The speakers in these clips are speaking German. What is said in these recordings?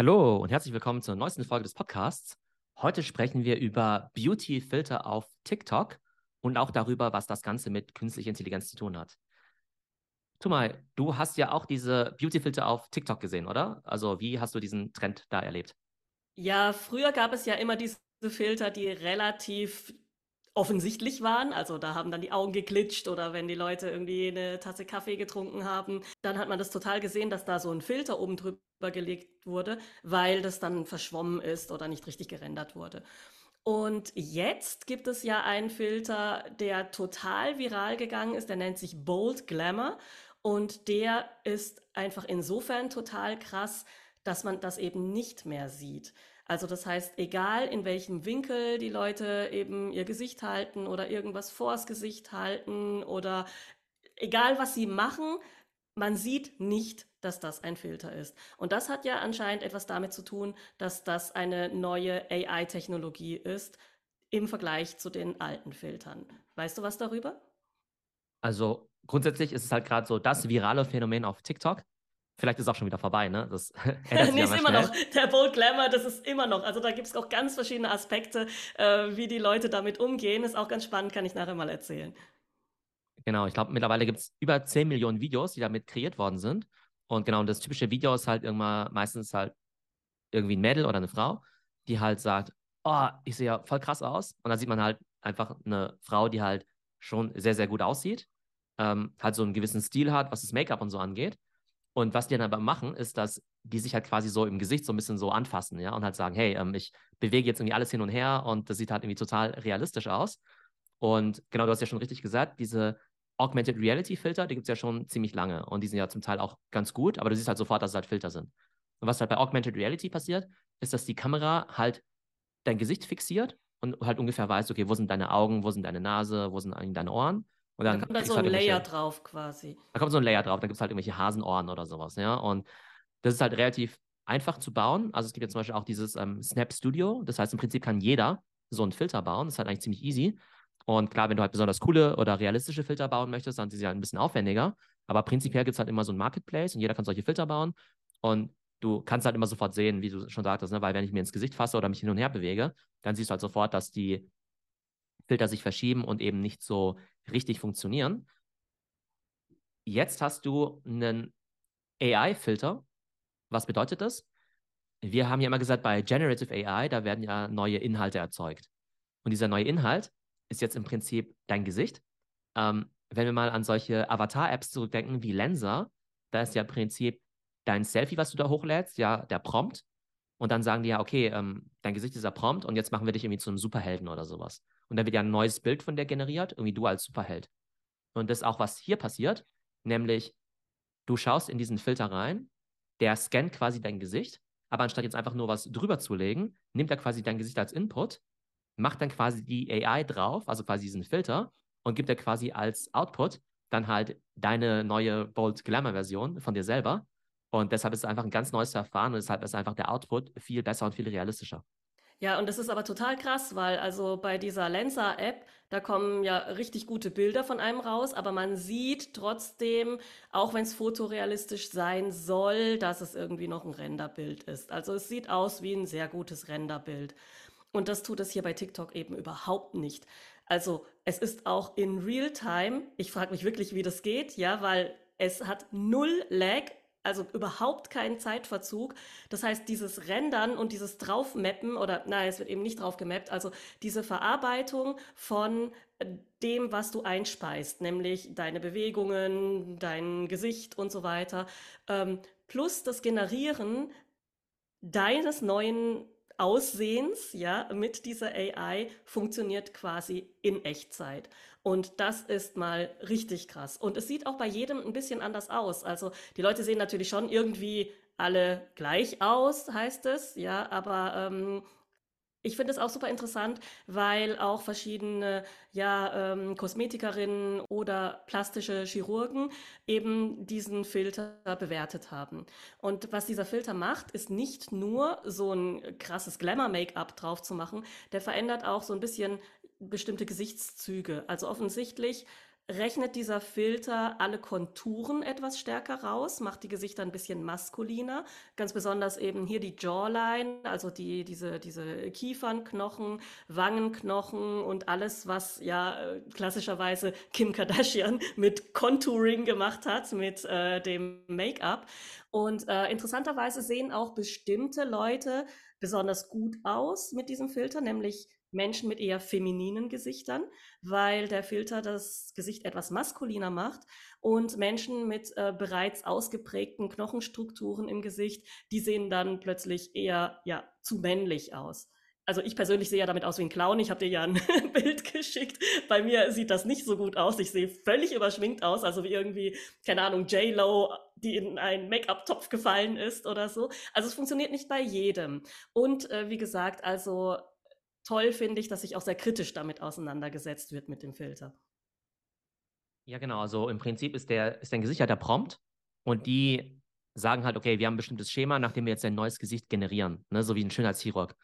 Hallo und herzlich willkommen zur neuesten Folge des Podcasts. Heute sprechen wir über Beauty-Filter auf TikTok und auch darüber, was das Ganze mit künstlicher Intelligenz zu tun hat. Tumai, du hast ja auch diese Beauty-Filter auf TikTok gesehen, oder? Also wie hast du diesen Trend da erlebt? Ja, früher gab es ja immer diese Filter, die relativ offensichtlich waren. Also da haben dann die Augen geglitscht oder wenn die Leute irgendwie eine Tasse Kaffee getrunken haben, dann hat man das total gesehen, dass da so ein Filter oben drüber gelegt wurde, weil das dann verschwommen ist oder nicht richtig gerendert wurde. Und jetzt gibt es ja einen Filter, der total viral gegangen ist, der nennt sich Bold Glamour und der ist einfach insofern total krass, dass man das eben nicht mehr sieht. Also das heißt, egal in welchem Winkel die Leute eben ihr Gesicht halten oder irgendwas vors Gesicht halten oder egal was sie machen, man sieht nicht, dass das ein Filter ist. Und das hat ja anscheinend etwas damit zu tun, dass das eine neue AI-Technologie ist im Vergleich zu den alten Filtern. Weißt du was darüber? Also grundsätzlich ist es halt gerade so das virale Phänomen auf TikTok, Vielleicht ist es auch schon wieder vorbei, ne? Das nee, ist immer noch. Der Bold Glamour, das ist immer noch. Also da gibt es auch ganz verschiedene Aspekte, äh, wie die Leute damit umgehen. Ist auch ganz spannend, kann ich nachher mal erzählen. Genau, ich glaube, mittlerweile gibt es über 10 Millionen Videos, die damit kreiert worden sind. Und genau, und das typische Video ist halt irgendwann meistens halt irgendwie ein Mädel oder eine Frau, die halt sagt, oh, ich sehe ja voll krass aus. Und dann sieht man halt einfach eine Frau, die halt schon sehr, sehr gut aussieht, ähm, halt so einen gewissen Stil hat, was das Make-up und so angeht. Und was die dann aber machen, ist, dass die sich halt quasi so im Gesicht so ein bisschen so anfassen, ja, und halt sagen, hey, ähm, ich bewege jetzt irgendwie alles hin und her und das sieht halt irgendwie total realistisch aus. Und genau, du hast ja schon richtig gesagt, diese Augmented Reality Filter, die gibt es ja schon ziemlich lange und die sind ja zum Teil auch ganz gut, aber du siehst halt sofort, dass es halt Filter sind. Und was halt bei Augmented Reality passiert, ist, dass die Kamera halt dein Gesicht fixiert und halt ungefähr weiß, okay, wo sind deine Augen, wo sind deine Nase, wo sind eigentlich deine Ohren und dann da kommt da so ein halt Layer drauf quasi. Da kommt so ein Layer drauf, da gibt es halt irgendwelche Hasenohren oder sowas, ja. Und das ist halt relativ einfach zu bauen. Also es gibt ja zum Beispiel auch dieses ähm, Snap Studio. Das heißt, im Prinzip kann jeder so einen Filter bauen. Das ist halt eigentlich ziemlich easy. Und klar, wenn du halt besonders coole oder realistische Filter bauen möchtest, dann sind sie halt ein bisschen aufwendiger. Aber prinzipiell gibt es halt immer so ein Marketplace und jeder kann solche Filter bauen. Und du kannst halt immer sofort sehen, wie du schon sagtest, ne? weil wenn ich mir ins Gesicht fasse oder mich hin und her bewege, dann siehst du halt sofort, dass die Filter sich verschieben und eben nicht so richtig funktionieren. Jetzt hast du einen AI-Filter. Was bedeutet das? Wir haben ja immer gesagt, bei Generative AI, da werden ja neue Inhalte erzeugt. Und dieser neue Inhalt ist jetzt im Prinzip dein Gesicht. Ähm, wenn wir mal an solche Avatar-Apps zurückdenken wie Lensa, da ist ja im Prinzip dein Selfie, was du da hochlädst, ja der Prompt. Und dann sagen die ja, okay, ähm, dein Gesicht ist der Prompt und jetzt machen wir dich irgendwie zu einem Superhelden oder sowas. Und dann wird ja ein neues Bild von dir generiert, irgendwie du als Superheld. Und das ist auch, was hier passiert, nämlich du schaust in diesen Filter rein, der scannt quasi dein Gesicht, aber anstatt jetzt einfach nur was drüber zu legen, nimmt er quasi dein Gesicht als Input, macht dann quasi die AI drauf, also quasi diesen Filter, und gibt er quasi als Output dann halt deine neue Bold Glamour Version von dir selber. Und deshalb ist es einfach ein ganz neues Verfahren und deshalb ist einfach der Output viel besser und viel realistischer. Ja, und das ist aber total krass, weil also bei dieser Lensa-App, da kommen ja richtig gute Bilder von einem raus, aber man sieht trotzdem, auch wenn es fotorealistisch sein soll, dass es irgendwie noch ein Renderbild ist. Also es sieht aus wie ein sehr gutes Renderbild. Und das tut es hier bei TikTok eben überhaupt nicht. Also es ist auch in Real-Time, ich frage mich wirklich, wie das geht, ja, weil es hat null Lag, also überhaupt keinen Zeitverzug. Das heißt, dieses Rendern und dieses Draufmappen oder nein, es wird eben nicht drauf gemappt, also diese Verarbeitung von dem, was du einspeist, nämlich deine Bewegungen, dein Gesicht und so weiter, ähm, plus das Generieren deines neuen Aussehens, ja, mit dieser AI funktioniert quasi in Echtzeit. Und das ist mal richtig krass. Und es sieht auch bei jedem ein bisschen anders aus. Also die Leute sehen natürlich schon irgendwie alle gleich aus, heißt es, ja, aber ähm, ich finde es auch super interessant, weil auch verschiedene ja, ähm, Kosmetikerinnen oder plastische Chirurgen eben diesen Filter bewertet haben. Und was dieser Filter macht, ist nicht nur so ein krasses Glamour-Make-up drauf zu machen, der verändert auch so ein bisschen bestimmte Gesichtszüge. Also offensichtlich rechnet dieser Filter alle Konturen etwas stärker raus, macht die Gesichter ein bisschen maskuliner. Ganz besonders eben hier die Jawline, also die, diese, diese Kiefernknochen, Wangenknochen und alles, was ja äh, klassischerweise Kim Kardashian mit Contouring gemacht hat, mit äh, dem Make-up. Und äh, interessanterweise sehen auch bestimmte Leute besonders gut aus mit diesem Filter, nämlich Menschen mit eher femininen Gesichtern, weil der Filter das Gesicht etwas maskuliner macht und Menschen mit äh, bereits ausgeprägten Knochenstrukturen im Gesicht, die sehen dann plötzlich eher ja zu männlich aus. Also ich persönlich sehe ja damit aus wie ein Clown. Ich habe dir ja ein Bild geschickt. Bei mir sieht das nicht so gut aus. Ich sehe völlig überschminkt aus, also wie irgendwie, keine Ahnung, J-Lo, die in einen Make-up-Topf gefallen ist oder so. Also es funktioniert nicht bei jedem. Und äh, wie gesagt, also toll finde ich, dass sich auch sehr kritisch damit auseinandergesetzt wird mit dem Filter. Ja, genau. Also im Prinzip ist der, ist ein gesicherter Prompt und die sagen halt, okay, wir haben ein bestimmtes Schema, nachdem wir jetzt ein neues Gesicht generieren, ne? so wie ein Schönheitschirurg.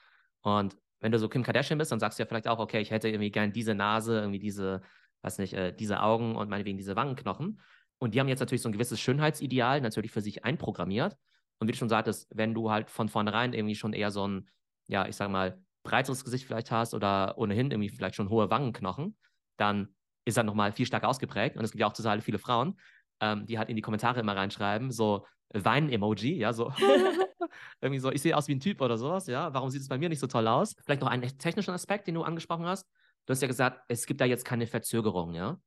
Und wenn du so Kim Kardashian bist, dann sagst du ja vielleicht auch, okay, ich hätte irgendwie gern diese Nase, irgendwie diese, weiß nicht, äh, diese Augen und meinetwegen diese Wangenknochen. Und die haben jetzt natürlich so ein gewisses Schönheitsideal natürlich für sich einprogrammiert. Und wie du schon sagtest, wenn du halt von vornherein irgendwie schon eher so ein, ja, ich sag mal, breiteres Gesicht vielleicht hast oder ohnehin irgendwie vielleicht schon hohe Wangenknochen, dann ist er nochmal viel stärker ausgeprägt. Und es gibt ja auch total viele Frauen, ähm, die halt in die Kommentare immer reinschreiben, so Wein-Emoji, ja, so irgendwie so, ich sehe aus wie ein Typ oder sowas, ja, warum sieht es bei mir nicht so toll aus? Vielleicht noch einen technischen Aspekt, den du angesprochen hast. Du hast ja gesagt, es gibt da jetzt keine Verzögerung, ja,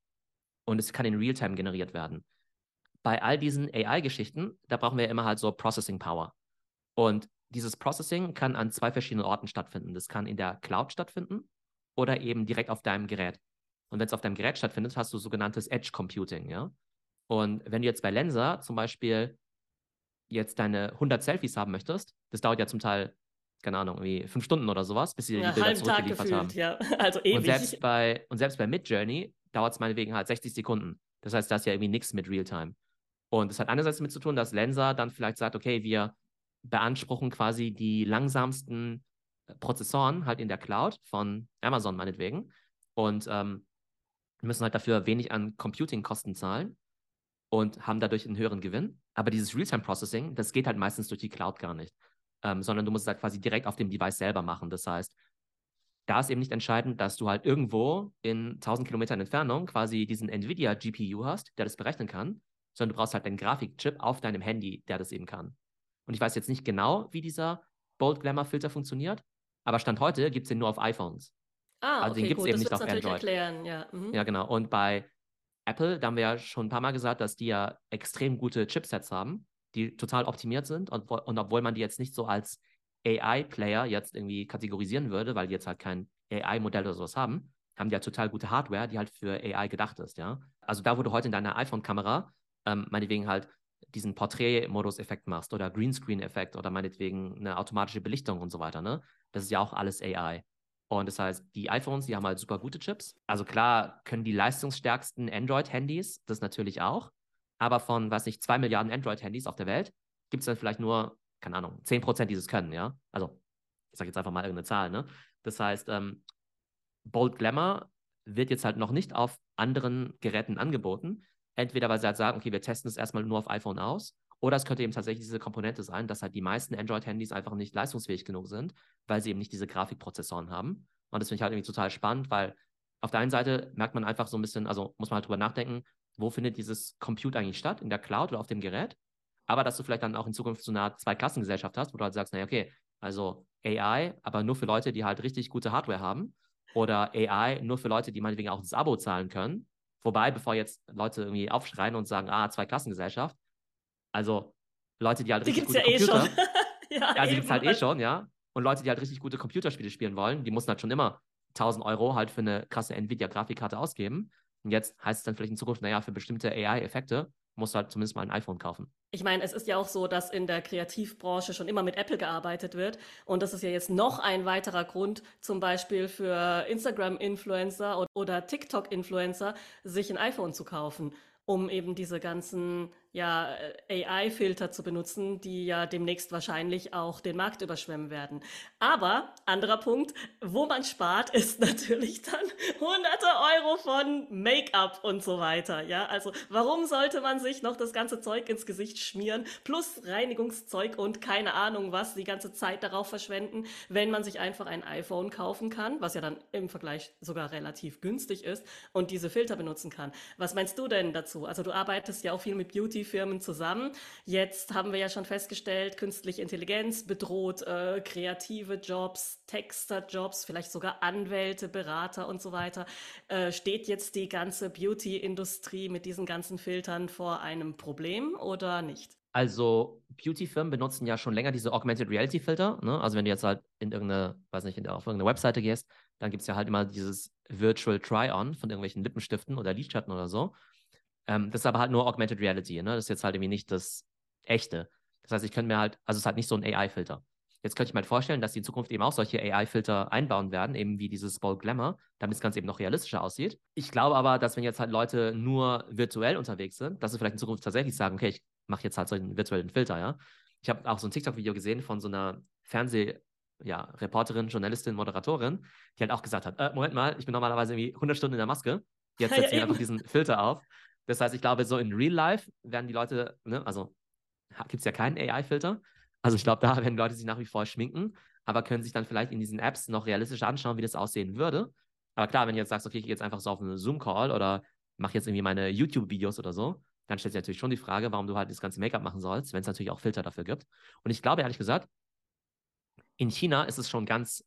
und es kann in Realtime generiert werden. Bei all diesen AI-Geschichten, da brauchen wir ja immer halt so Processing Power. Und dieses Processing kann an zwei verschiedenen Orten stattfinden. Das kann in der Cloud stattfinden oder eben direkt auf deinem Gerät. Und wenn es auf deinem Gerät stattfindet, hast du sogenanntes Edge Computing, ja. Und wenn du jetzt bei Lensa zum Beispiel jetzt deine 100 Selfies haben möchtest, das dauert ja zum Teil, keine Ahnung, irgendwie fünf Stunden oder sowas, bis sie ja, die Bilder zurückgeliefert haben. Ja, also ewig. Und selbst bei, und selbst bei Midjourney dauert es meinetwegen halt 60 Sekunden. Das heißt, da ist ja irgendwie nichts mit Realtime. Und das hat einerseits damit zu tun, dass Lensa dann vielleicht sagt, okay, wir beanspruchen quasi die langsamsten äh, Prozessoren halt in der Cloud von Amazon meinetwegen und ähm, müssen halt dafür wenig an Computing-Kosten zahlen und haben dadurch einen höheren Gewinn. Aber dieses Realtime-Processing, das geht halt meistens durch die Cloud gar nicht, ähm, sondern du musst es halt quasi direkt auf dem Device selber machen. Das heißt, da ist eben nicht entscheidend, dass du halt irgendwo in 1000 Kilometern Entfernung quasi diesen NVIDIA GPU hast, der das berechnen kann, sondern du brauchst halt einen Grafikchip auf deinem Handy, der das eben kann. Und ich weiß jetzt nicht genau, wie dieser Bold Glamour Filter funktioniert, aber Stand heute gibt es den nur auf iPhones. Ah, also okay, den gibt es eben nicht auf Android. Erklären, ja. Mhm. ja, genau. Und bei Apple, da haben wir ja schon ein paar Mal gesagt, dass die ja extrem gute Chipsets haben, die total optimiert sind. Und, und obwohl man die jetzt nicht so als AI-Player jetzt irgendwie kategorisieren würde, weil die jetzt halt kein AI-Modell oder sowas haben, haben die ja total gute Hardware, die halt für AI gedacht ist, ja. Also da, wo du heute in deiner iPhone-Kamera ähm, meinetwegen halt diesen Porträtmodus-Effekt machst oder Greenscreen-Effekt oder meinetwegen eine automatische Belichtung und so weiter, ne? Das ist ja auch alles AI. Und das heißt, die iPhones, die haben halt super gute Chips. Also klar können die leistungsstärksten Android-Handys das natürlich auch. Aber von, weiß nicht, zwei Milliarden Android-Handys auf der Welt gibt es dann vielleicht nur, keine Ahnung, 10% dieses können, ja? Also, ich sage jetzt einfach mal irgendeine Zahl, ne? Das heißt, ähm, Bold Glamour wird jetzt halt noch nicht auf anderen Geräten angeboten, Entweder weil sie halt sagen, okay, wir testen es erstmal nur auf iPhone aus, oder es könnte eben tatsächlich diese Komponente sein, dass halt die meisten Android-Handys einfach nicht leistungsfähig genug sind, weil sie eben nicht diese Grafikprozessoren haben. Und das finde ich halt irgendwie total spannend, weil auf der einen Seite merkt man einfach so ein bisschen, also muss man halt drüber nachdenken, wo findet dieses Compute eigentlich statt, in der Cloud oder auf dem Gerät? Aber dass du vielleicht dann auch in Zukunft so eine Zweiklassengesellschaft hast, wo du halt sagst, naja, okay, also AI, aber nur für Leute, die halt richtig gute Hardware haben. Oder AI nur für Leute, die meinetwegen auch das Abo zahlen können. Wobei, bevor jetzt Leute irgendwie aufschreien und sagen, ah, Zweiklassengesellschaft, also Leute, die halt die richtig gute ja Computer... Eh schon. ja, ja, die gibt es halt eh schon, ja. Und Leute, die halt richtig gute Computerspiele spielen wollen, die mussten halt schon immer 1000 Euro halt für eine krasse Nvidia-Grafikkarte ausgeben. Und jetzt heißt es dann vielleicht in Zukunft, naja, für bestimmte AI-Effekte musst du halt zumindest mal ein iPhone kaufen. Ich meine, es ist ja auch so, dass in der Kreativbranche schon immer mit Apple gearbeitet wird. Und das ist ja jetzt noch ein weiterer Grund, zum Beispiel für Instagram-Influencer oder TikTok-Influencer, sich ein iPhone zu kaufen, um eben diese ganzen ja, äh, AI-Filter zu benutzen, die ja demnächst wahrscheinlich auch den Markt überschwemmen werden. Aber, anderer Punkt, wo man spart, ist natürlich dann hunderte Euro von Make-up und so weiter. Ja, also warum sollte man sich noch das ganze Zeug ins Gesicht schmieren, plus Reinigungszeug und keine Ahnung was, die ganze Zeit darauf verschwenden, wenn man sich einfach ein iPhone kaufen kann, was ja dann im Vergleich sogar relativ günstig ist und diese Filter benutzen kann. Was meinst du denn dazu? Also du arbeitest ja auch viel mit Beauty IT-Firmen zusammen. Jetzt haben wir ja schon festgestellt, künstliche Intelligenz bedroht äh, kreative Jobs, Texter-Jobs, vielleicht sogar Anwälte, Berater und so weiter. Äh, steht jetzt die ganze Beauty-Industrie mit diesen ganzen Filtern vor einem Problem oder nicht? Also Beauty-Firmen benutzen ja schon länger diese Augmented Reality-Filter. Ne? Also wenn du jetzt halt in irgendeine, weiß nicht, auf irgendeine Webseite gehst, dann gibt es ja halt immer dieses Virtual Try-On von irgendwelchen Lippenstiften oder Lidschatten oder so. Ähm, das ist aber halt nur Augmented Reality, ne? Das ist jetzt halt irgendwie nicht das Echte. Das heißt, ich könnte mir halt, also es ist halt nicht so ein AI-Filter. Jetzt könnte ich mir halt vorstellen, dass die in Zukunft eben auch solche AI-Filter einbauen werden, eben wie dieses Bold Glamour, damit das Ganze eben noch realistischer aussieht. Ich glaube aber, dass wenn jetzt halt Leute nur virtuell unterwegs sind, dass sie vielleicht in Zukunft tatsächlich sagen, okay, ich mache jetzt halt so einen virtuellen Filter, ja. Ich habe auch so ein TikTok-Video gesehen von so einer Fernseh- ja, Reporterin, Journalistin, Moderatorin, die halt auch gesagt hat, äh, Moment mal, ich bin normalerweise irgendwie 100 Stunden in der Maske, jetzt setze ich ja, einfach diesen Filter auf das heißt, ich glaube, so in Real Life werden die Leute, ne, also gibt es ja keinen AI-Filter. Also ich glaube, da werden Leute sich nach wie vor schminken, aber können sich dann vielleicht in diesen Apps noch realistisch anschauen, wie das aussehen würde. Aber klar, wenn du jetzt sagst, okay, ich gehe jetzt einfach so auf einen Zoom-Call oder mache jetzt irgendwie meine YouTube-Videos oder so, dann stellt sich natürlich schon die Frage, warum du halt das ganze Make-up machen sollst, wenn es natürlich auch Filter dafür gibt. Und ich glaube, ehrlich gesagt, in China ist es schon ganz,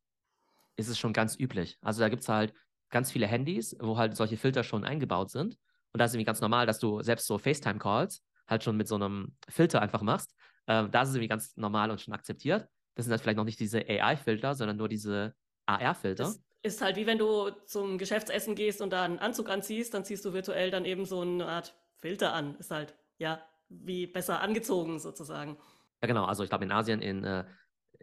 ist es schon ganz üblich. Also da gibt es halt ganz viele Handys, wo halt solche Filter schon eingebaut sind. Und da ist es irgendwie ganz normal, dass du selbst so FaceTime-Calls halt schon mit so einem Filter einfach machst. Ähm, da ist es irgendwie ganz normal und schon akzeptiert. Das sind halt vielleicht noch nicht diese AI-Filter, sondern nur diese AR-Filter. Ist halt wie wenn du zum Geschäftsessen gehst und da einen Anzug anziehst, dann ziehst du virtuell dann eben so eine Art Filter an. Ist halt, ja, wie besser angezogen sozusagen. Ja, genau. Also ich glaube, in Asien, in äh,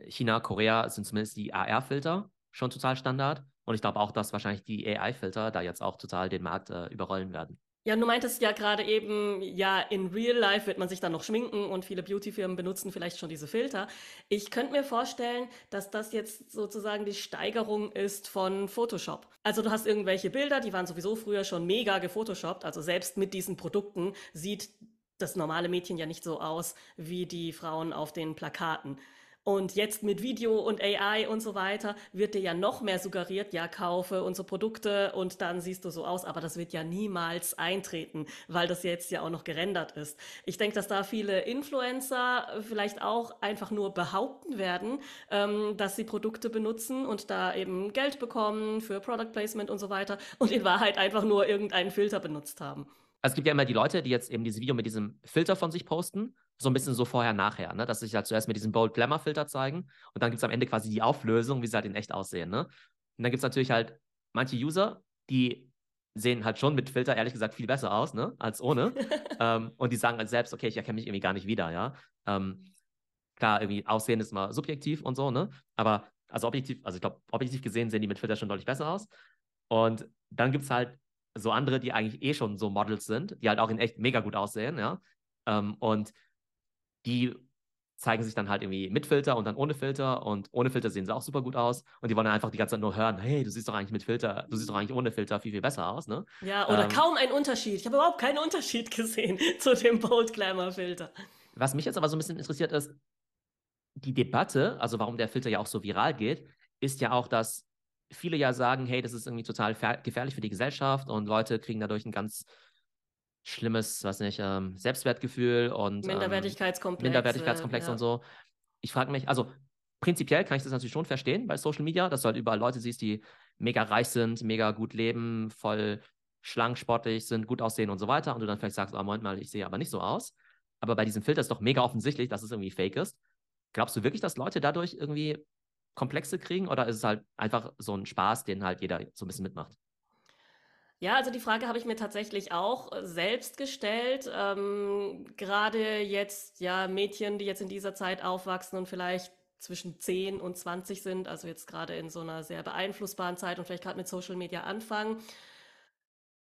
China, Korea sind zumindest die AR-Filter schon total Standard. Und ich glaube auch, dass wahrscheinlich die AI-Filter da jetzt auch total den Markt äh, überrollen werden. Ja, du meintest ja gerade eben, ja, in Real Life wird man sich dann noch schminken und viele Beauty-Firmen benutzen vielleicht schon diese Filter. Ich könnte mir vorstellen, dass das jetzt sozusagen die Steigerung ist von Photoshop. Also du hast irgendwelche Bilder, die waren sowieso früher schon mega gefotoshoppt. Also selbst mit diesen Produkten sieht das normale Mädchen ja nicht so aus wie die Frauen auf den Plakaten. Und jetzt mit Video und AI und so weiter wird dir ja noch mehr suggeriert, ja, kaufe unsere Produkte und dann siehst du so aus. Aber das wird ja niemals eintreten, weil das jetzt ja auch noch gerendert ist. Ich denke, dass da viele Influencer vielleicht auch einfach nur behaupten werden, ähm, dass sie Produkte benutzen und da eben Geld bekommen für Product Placement und so weiter und in Wahrheit einfach nur irgendeinen Filter benutzt haben. Also es gibt ja immer die Leute, die jetzt eben dieses Video mit diesem Filter von sich posten so ein bisschen so vorher-nachher, ne? dass sie sich halt zuerst mit diesem Bold Glamour Filter zeigen und dann gibt es am Ende quasi die Auflösung, wie sie halt in echt aussehen. Ne? Und dann gibt es natürlich halt manche User, die sehen halt schon mit Filter ehrlich gesagt viel besser aus, ne, als ohne. ähm, und die sagen halt selbst, okay, ich erkenne mich irgendwie gar nicht wieder, ja. Ähm, klar, irgendwie Aussehen ist mal subjektiv und so, ne? Aber also objektiv, also ich glaube, objektiv gesehen sehen die mit Filter schon deutlich besser aus. Und dann gibt es halt so andere, die eigentlich eh schon so Models sind, die halt auch in echt mega gut aussehen, ja. Ähm, und die zeigen sich dann halt irgendwie mit Filter und dann ohne Filter und ohne Filter sehen sie auch super gut aus und die wollen einfach die ganze Zeit nur hören, hey, du siehst doch eigentlich mit Filter, du siehst doch eigentlich ohne Filter viel, viel besser aus, ne? Ja, oder ähm, kaum ein Unterschied. Ich habe überhaupt keinen Unterschied gesehen zu dem Bold Glamour Filter. Was mich jetzt aber so ein bisschen interessiert ist, die Debatte, also warum der Filter ja auch so viral geht, ist ja auch, dass viele ja sagen, hey, das ist irgendwie total gefährlich für die Gesellschaft und Leute kriegen dadurch ein ganz schlimmes, weiß nicht, ähm, Selbstwertgefühl und ähm, Minderwertigkeitskomplex, Minderwertigkeitskomplex ja. und so. Ich frage mich, also prinzipiell kann ich das natürlich schon verstehen bei Social Media, dass du halt überall Leute siehst, die mega reich sind, mega gut leben, voll schlank, sportlich sind, gut aussehen und so weiter. Und du dann vielleicht sagst, oh, Moment mal, ich sehe aber nicht so aus. Aber bei diesem Filter ist doch mega offensichtlich, dass es irgendwie fake ist. Glaubst du wirklich, dass Leute dadurch irgendwie Komplexe kriegen oder ist es halt einfach so ein Spaß, den halt jeder so ein bisschen mitmacht? Ja, also die Frage habe ich mir tatsächlich auch äh, selbst gestellt. Ähm, gerade jetzt, ja, Mädchen, die jetzt in dieser Zeit aufwachsen und vielleicht zwischen 10 und 20 sind, also jetzt gerade in so einer sehr beeinflussbaren Zeit und vielleicht gerade mit Social Media anfangen.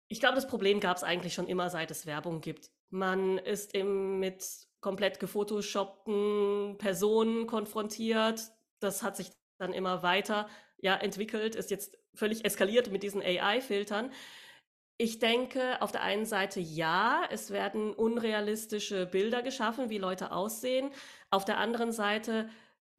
Ich glaube, das Problem gab es eigentlich schon immer, seit es Werbung gibt. Man ist eben mit komplett gefotoshoppten Personen konfrontiert. Das hat sich dann immer weiter ja, entwickelt, ist jetzt völlig eskaliert mit diesen AI-Filtern. Ich denke, auf der einen Seite ja, es werden unrealistische Bilder geschaffen, wie Leute aussehen. Auf der anderen Seite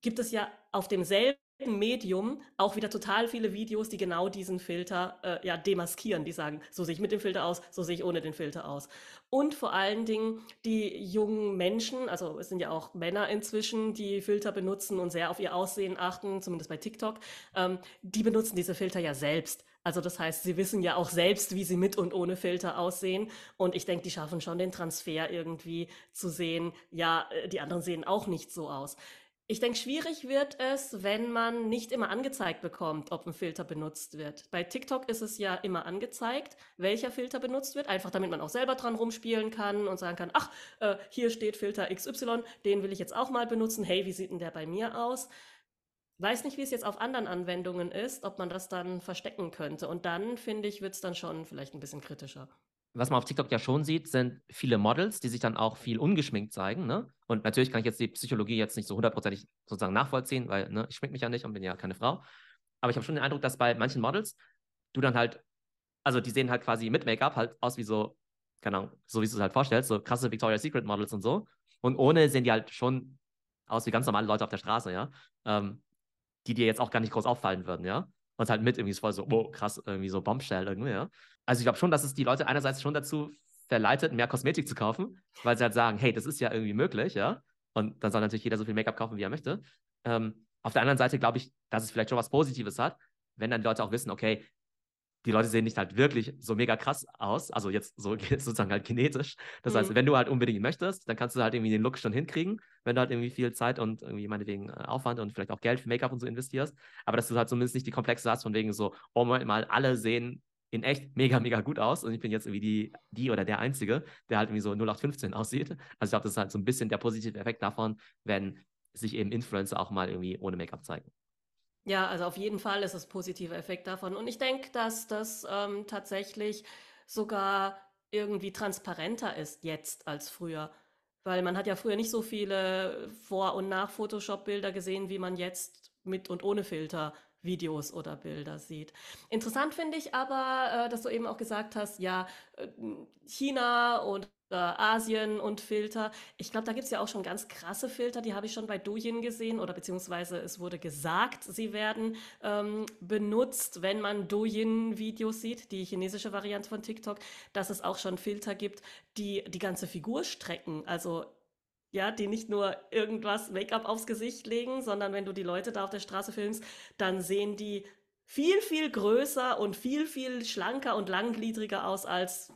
gibt es ja auf demselben Medium auch wieder total viele Videos, die genau diesen Filter äh, ja demaskieren, die sagen, so sehe ich mit dem Filter aus, so sehe ich ohne den Filter aus. Und vor allen Dingen die jungen Menschen, also es sind ja auch Männer inzwischen, die Filter benutzen und sehr auf ihr Aussehen achten, zumindest bei TikTok, ähm, die benutzen diese Filter ja selbst. Also das heißt, sie wissen ja auch selbst, wie sie mit und ohne Filter aussehen. Und ich denke, die schaffen schon den Transfer irgendwie zu sehen, ja, äh, die anderen sehen auch nicht so aus. Ich denke, schwierig wird es, wenn man nicht immer angezeigt bekommt, ob ein Filter benutzt wird. Bei TikTok ist es ja immer angezeigt, welcher Filter benutzt wird, einfach damit man auch selber dran rumspielen kann und sagen kann, ach, äh, hier steht Filter XY, den will ich jetzt auch mal benutzen. Hey, wie sieht denn der bei mir aus? Weiß nicht, wie es jetzt auf anderen Anwendungen ist, ob man das dann verstecken könnte. Und dann, finde ich, wird es dann schon vielleicht ein bisschen kritischer. Was man auf TikTok ja schon sieht, sind viele Models, die sich dann auch viel ungeschminkt zeigen. Ne? Und natürlich kann ich jetzt die Psychologie jetzt nicht so hundertprozentig sozusagen nachvollziehen, weil ne, ich schmink mich ja nicht und bin ja keine Frau. Aber ich habe schon den Eindruck, dass bei manchen Models du dann halt, also die sehen halt quasi mit Make-up halt aus wie so, keine Ahnung, so wie du es halt vorstellst, so krasse Victoria's Secret Models und so. Und ohne sehen die halt schon aus wie ganz normale Leute auf der Straße, ja. Ähm, die dir jetzt auch gar nicht groß auffallen würden, ja. Und halt mit irgendwie voll so, oh, krass, irgendwie so Bombshell irgendwie, ja. Also ich glaube schon, dass es die Leute einerseits schon dazu verleitet, mehr Kosmetik zu kaufen, weil sie halt sagen, hey, das ist ja irgendwie möglich, ja. Und dann soll natürlich jeder so viel Make-up kaufen, wie er möchte. Ähm, auf der anderen Seite glaube ich, dass es vielleicht schon was Positives hat, wenn dann die Leute auch wissen, okay, die Leute sehen nicht halt wirklich so mega krass aus, also jetzt so sozusagen halt genetisch. Das mhm. heißt, wenn du halt unbedingt möchtest, dann kannst du halt irgendwie den Look schon hinkriegen, wenn du halt irgendwie viel Zeit und irgendwie meinetwegen äh, Aufwand und vielleicht auch Geld für Make-up und so investierst. Aber dass du halt zumindest nicht die Komplexe hast, von wegen so, oh Moment mal, alle sehen in echt mega, mega gut aus und ich bin jetzt irgendwie die, die oder der Einzige, der halt irgendwie so 0815 aussieht. Also ich glaube, das ist halt so ein bisschen der positive Effekt davon, wenn sich eben Influencer auch mal irgendwie ohne Make-up zeigen. Ja, also auf jeden Fall ist es positiver Effekt davon. Und ich denke, dass das ähm, tatsächlich sogar irgendwie transparenter ist jetzt als früher. Weil man hat ja früher nicht so viele Vor- und Nach-Photoshop-Bilder gesehen, wie man jetzt mit und ohne Filter Videos oder Bilder sieht. Interessant finde ich aber, äh, dass du eben auch gesagt hast, ja, äh, China und äh, Asien und Filter. Ich glaube, da gibt es ja auch schon ganz krasse Filter, die habe ich schon bei Douyin gesehen oder beziehungsweise es wurde gesagt, sie werden ähm, benutzt, wenn man Douyin-Videos sieht, die chinesische Variante von TikTok, dass es auch schon Filter gibt, die die ganze Figur strecken. Also ja, die nicht nur irgendwas Make-up aufs Gesicht legen, sondern wenn du die Leute da auf der Straße filmst, dann sehen die viel, viel größer und viel, viel schlanker und langgliedriger aus, als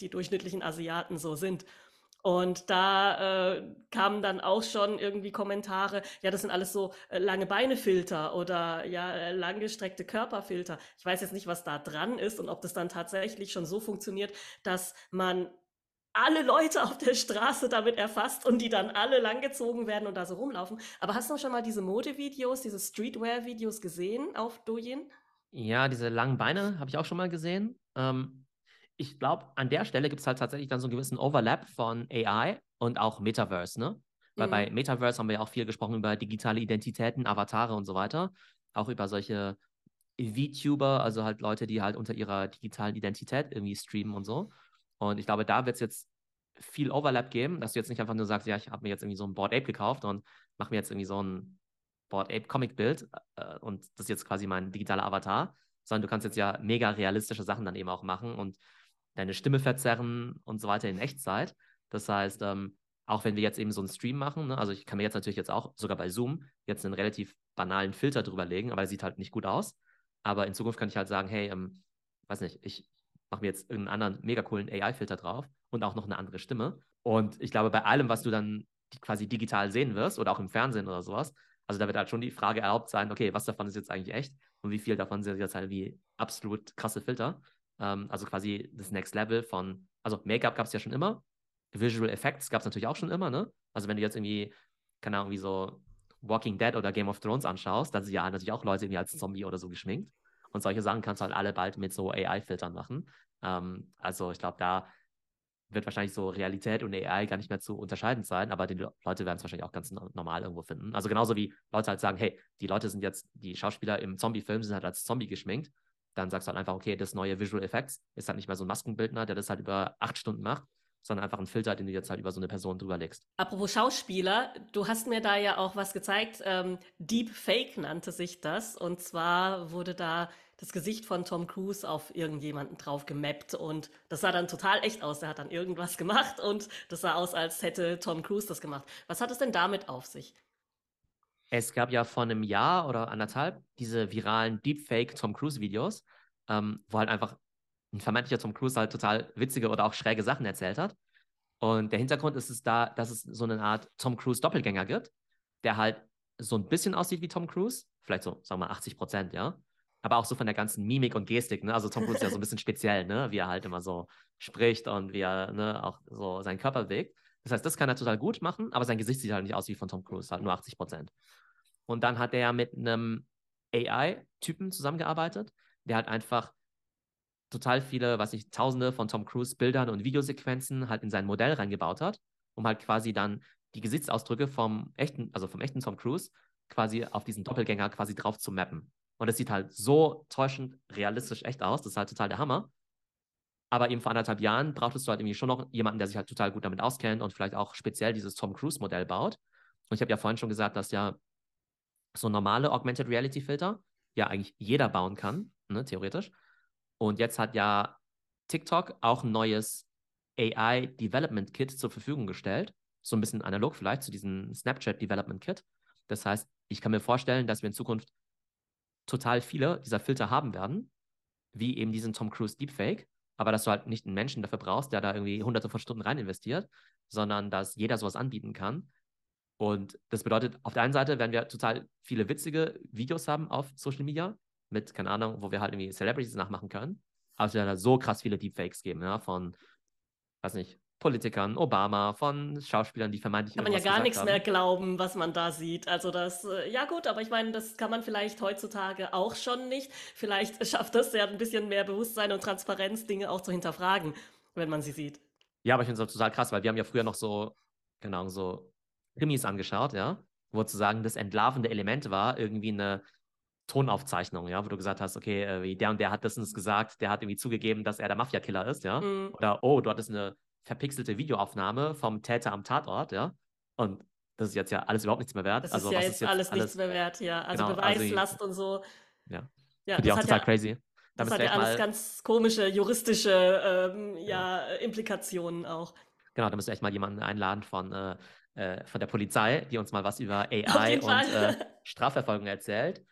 die durchschnittlichen Asiaten so sind. Und da äh, kamen dann auch schon irgendwie Kommentare, ja, das sind alles so äh, lange Beinefilter oder ja, äh, langgestreckte Körperfilter. Ich weiß jetzt nicht, was da dran ist und ob das dann tatsächlich schon so funktioniert, dass man alle Leute auf der Straße damit erfasst und die dann alle langgezogen werden und da so rumlaufen. Aber hast du schon mal diese Modevideos, diese Streetwear-Videos gesehen auf Douyin? Ja, diese langen Beine habe ich auch schon mal gesehen. Ähm, ich glaube, an der Stelle gibt es halt tatsächlich dann so einen gewissen Overlap von AI und auch Metaverse, ne? Weil mhm. bei Metaverse haben wir ja auch viel gesprochen über digitale Identitäten, Avatare und so weiter. Auch über solche VTuber, also halt Leute, die halt unter ihrer digitalen Identität irgendwie streamen und so. Und ich glaube, da wird es jetzt viel Overlap geben, dass du jetzt nicht einfach nur sagst, ja, ich habe mir jetzt irgendwie so ein Board Ape gekauft und mache mir jetzt irgendwie so ein Board Ape Comic Bild äh, und das ist jetzt quasi mein digitaler Avatar, sondern du kannst jetzt ja mega realistische Sachen dann eben auch machen und deine Stimme verzerren und so weiter in Echtzeit. Das heißt, ähm, auch wenn wir jetzt eben so einen Stream machen, ne, also ich kann mir jetzt natürlich jetzt auch sogar bei Zoom jetzt einen relativ banalen Filter drüber legen, aber er sieht halt nicht gut aus. Aber in Zukunft kann ich halt sagen, hey, ähm, weiß nicht, ich mache mir jetzt irgendeinen anderen mega coolen AI-Filter drauf und auch noch eine andere Stimme. Und ich glaube, bei allem, was du dann quasi digital sehen wirst oder auch im Fernsehen oder sowas, also da wird halt schon die Frage erlaubt sein, okay, was davon ist jetzt eigentlich echt und wie viel davon sind jetzt halt wie absolut krasse Filter. Ähm, also quasi das Next Level von, also Make-up gab es ja schon immer, Visual Effects gab es natürlich auch schon immer, ne? Also wenn du jetzt irgendwie, keine Ahnung, wie so Walking Dead oder Game of Thrones anschaust, dann sind ja natürlich auch Leute irgendwie als Zombie oder so geschminkt. Und solche Sachen kannst du halt alle bald mit so AI-Filtern machen. Ähm, also ich glaube, da wird wahrscheinlich so Realität und AI gar nicht mehr zu unterscheiden sein, aber die Leute werden es wahrscheinlich auch ganz normal irgendwo finden. Also genauso wie Leute halt sagen, hey, die Leute sind jetzt, die Schauspieler im Zombie-Film sind halt als Zombie geschminkt, dann sagst du halt einfach, okay, das neue Visual Effects ist halt nicht mehr so ein Maskenbildner, der das halt über acht Stunden macht, sondern einfach ein Filter, den du jetzt halt über so eine Person drüber legst. Apropos Schauspieler, du hast mir da ja auch was gezeigt. Ähm, Deep Fake nannte sich das. Und zwar wurde da das Gesicht von Tom Cruise auf irgendjemanden drauf gemappt und das sah dann total echt aus. Der hat dann irgendwas gemacht und das sah aus, als hätte Tom Cruise das gemacht. Was hat es denn damit auf sich? Es gab ja vor einem Jahr oder anderthalb diese viralen Deepfake Tom Cruise Videos, ähm, wo halt einfach ein vermeintlicher Tom Cruise halt total witzige oder auch schräge Sachen erzählt hat. Und der Hintergrund ist es da, dass es so eine Art Tom Cruise Doppelgänger gibt, der halt so ein bisschen aussieht wie Tom Cruise, vielleicht so, sagen wir mal 80 Prozent, ja aber auch so von der ganzen Mimik und Gestik. Ne? Also Tom Cruise ist ja so ein bisschen speziell, ne? wie er halt immer so spricht und wie er ne, auch so seinen Körper bewegt. Das heißt, das kann er total gut machen, aber sein Gesicht sieht halt nicht aus wie von Tom Cruise, halt nur 80 Prozent. Und dann hat er mit einem AI-Typen zusammengearbeitet, der halt einfach total viele, was ich, tausende von Tom Cruise Bildern und Videosequenzen halt in sein Modell reingebaut hat, um halt quasi dann die Gesichtsausdrücke vom echten, also vom echten Tom Cruise quasi auf diesen Doppelgänger quasi drauf zu mappen. Und es sieht halt so täuschend realistisch echt aus. Das ist halt total der Hammer. Aber eben vor anderthalb Jahren brauchtest du halt irgendwie schon noch jemanden, der sich halt total gut damit auskennt und vielleicht auch speziell dieses Tom Cruise-Modell baut. Und ich habe ja vorhin schon gesagt, dass ja so normale Augmented Reality Filter ja eigentlich jeder bauen kann, ne, theoretisch. Und jetzt hat ja TikTok auch ein neues AI Development Kit zur Verfügung gestellt. So ein bisschen analog vielleicht zu diesem Snapchat Development Kit. Das heißt, ich kann mir vorstellen, dass wir in Zukunft total viele dieser Filter haben werden, wie eben diesen Tom Cruise Deepfake, aber dass du halt nicht einen Menschen dafür brauchst, der da irgendwie hunderte von Stunden rein investiert, sondern dass jeder sowas anbieten kann. Und das bedeutet, auf der einen Seite werden wir total viele witzige Videos haben auf Social Media mit, keine Ahnung, wo wir halt irgendwie Celebrities nachmachen können. Aber es wird halt so krass viele Deepfakes geben, ja, von, weiß nicht, Politikern, Obama, von Schauspielern, die vermeintlich. Kann man ja gar nichts haben. mehr glauben, was man da sieht. Also das, äh, ja gut, aber ich meine, das kann man vielleicht heutzutage auch schon nicht. Vielleicht schafft das ja ein bisschen mehr Bewusstsein und Transparenz, Dinge auch zu hinterfragen, wenn man sie sieht. Ja, aber ich finde es total krass, weil wir haben ja früher noch so, genau, so Krimis angeschaut, ja, wo sozusagen das entlarvende Element war, irgendwie eine Tonaufzeichnung, ja, wo du gesagt hast, okay, äh, der und der hat das und das gesagt, der hat irgendwie zugegeben, dass er der Mafia-Killer ist, ja. Mhm. Oder, oh, du hattest eine verpixelte Videoaufnahme vom Täter am Tatort, ja. Und das ist jetzt ja alles überhaupt nichts mehr wert. Das also, ist ja jetzt, jetzt alles, alles nichts mehr wert, ja. Also genau, Beweislast also, und so. Ja. ja Finde ich auch total ja, crazy. Da das hat ja alles ganz komische juristische ähm, ja, ja, Implikationen auch. Genau, da müssen wir echt mal jemanden einladen von, äh, äh, von der Polizei, die uns mal was über AI und äh, Strafverfolgung erzählt.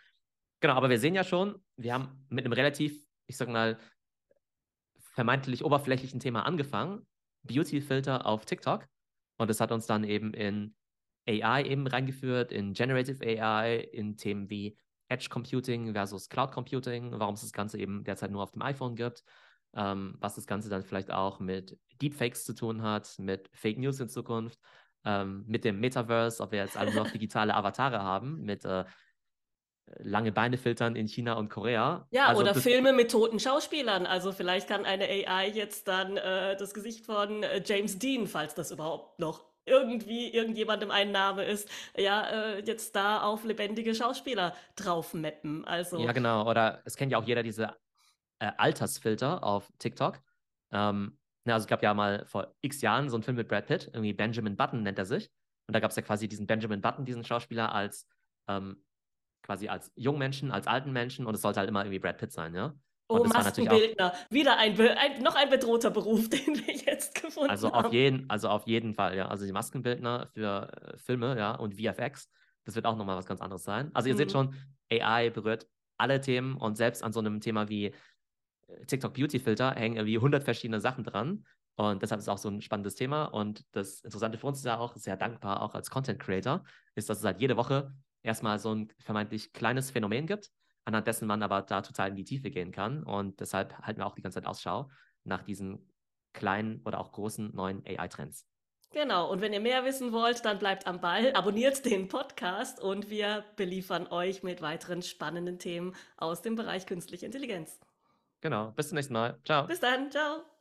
Genau, aber wir sehen ja schon, wir haben mit einem relativ, ich sag mal, vermeintlich oberflächlichen Thema angefangen Beauty-Filter auf TikTok. Und das hat uns dann eben in AI eben reingeführt, in Generative AI, in Themen wie Edge Computing versus Cloud Computing, warum es das Ganze eben derzeit nur auf dem iPhone gibt, ähm, was das Ganze dann vielleicht auch mit Deepfakes zu tun hat, mit Fake News in Zukunft, ähm, mit dem Metaverse, ob wir jetzt alle noch digitale Avatare haben, mit äh, lange Beine filtern in China und Korea. Ja, also oder Filme mit toten Schauspielern. Also vielleicht kann eine AI jetzt dann äh, das Gesicht von äh, James Dean, falls das überhaupt noch irgendwie irgendjemandem ein Name ist, ja, äh, jetzt da auf lebendige Schauspieler drauf mappen. Also ja, genau. Oder es kennt ja auch jeder diese äh, Altersfilter auf TikTok. Ähm, also es gab ja mal vor x Jahren so einen Film mit Brad Pitt, irgendwie Benjamin Button nennt er sich. Und da gab es ja quasi diesen Benjamin Button, diesen Schauspieler, als ähm, quasi als jungen Menschen, als alten Menschen und es sollte halt immer irgendwie Brad Pitt sein, ja. Und oh, Maskenbildner. Wieder ein, ein, noch ein bedrohter Beruf, den wir jetzt gefunden also haben. Auf jeden, also auf jeden Fall, ja. Also die Maskenbildner für äh, Filme, ja, und VFX, das wird auch nochmal was ganz anderes sein. Also ihr mhm. seht schon, AI berührt alle Themen und selbst an so einem Thema wie TikTok Beauty Filter hängen irgendwie 100 verschiedene Sachen dran. Und deshalb ist es auch so ein spannendes Thema. Und das Interessante für uns ist ja auch, sehr dankbar, auch als Content Creator, ist, dass es halt jede Woche erstmal so ein vermeintlich kleines Phänomen gibt, anhand dessen man aber da total in die Tiefe gehen kann. Und deshalb halten wir auch die ganze Zeit Ausschau nach diesen kleinen oder auch großen neuen AI-Trends. Genau, und wenn ihr mehr wissen wollt, dann bleibt am Ball, abonniert den Podcast und wir beliefern euch mit weiteren spannenden Themen aus dem Bereich künstliche Intelligenz. Genau, bis zum nächsten Mal. Ciao. Bis dann, ciao.